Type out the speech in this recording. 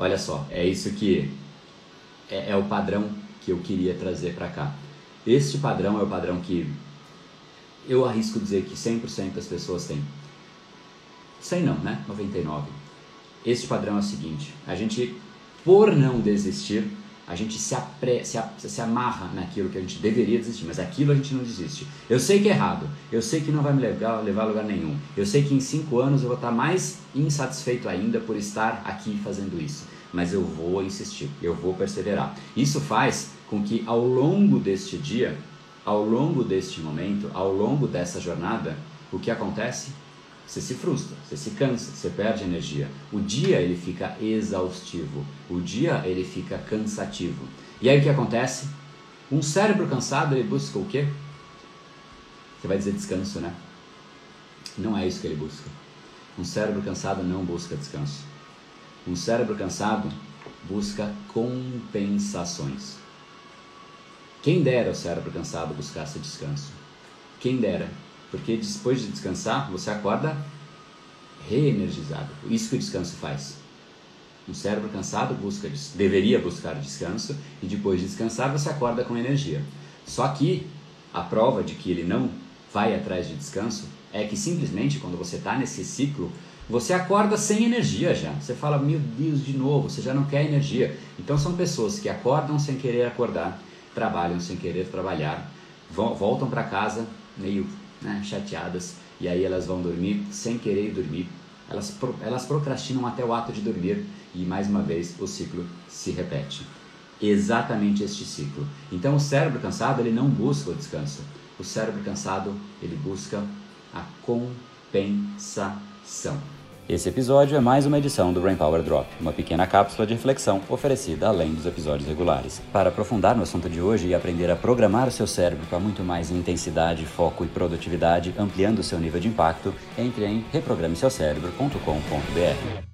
Olha só, é isso que é, é o padrão que eu queria trazer para cá. Este padrão é o padrão que eu arrisco dizer que 100% das pessoas têm. 100 não, né? 99. Este padrão é o seguinte: a gente, por não desistir, a gente se, apre, se, se amarra naquilo que a gente deveria desistir, mas aquilo a gente não desiste. Eu sei que é errado, eu sei que não vai me levar, levar a lugar nenhum, eu sei que em cinco anos eu vou estar mais insatisfeito ainda por estar aqui fazendo isso, mas eu vou insistir, eu vou perseverar. Isso faz com que ao longo deste dia, ao longo deste momento, ao longo dessa jornada, o que acontece? Você se frustra, você se cansa, você perde energia. O dia ele fica exaustivo, o dia ele fica cansativo. E aí o que acontece? Um cérebro cansado ele busca o quê? Você vai dizer descanso, né? Não é isso que ele busca. Um cérebro cansado não busca descanso. Um cérebro cansado busca compensações. Quem dera o cérebro cansado buscasse descanso? Quem dera porque depois de descansar, você acorda reenergizado. Isso que o descanso faz. O cérebro cansado busca, deveria buscar descanso e depois de descansar você acorda com energia. Só que a prova de que ele não vai atrás de descanso é que simplesmente quando você está nesse ciclo você acorda sem energia já. Você fala, meu Deus, de novo, você já não quer energia. Então são pessoas que acordam sem querer acordar, trabalham sem querer trabalhar, voltam para casa meio né, chateadas, e aí elas vão dormir sem querer dormir. Elas, elas procrastinam até o ato de dormir e mais uma vez o ciclo se repete. Exatamente este ciclo. Então o cérebro cansado ele não busca o descanso. O cérebro cansado ele busca a compensação. Esse episódio é mais uma edição do Brain Power Drop, uma pequena cápsula de reflexão oferecida além dos episódios regulares. Para aprofundar no assunto de hoje e aprender a programar o seu cérebro para muito mais intensidade, foco e produtividade, ampliando o seu nível de impacto, entre em reprogrameseucerebro.com.br.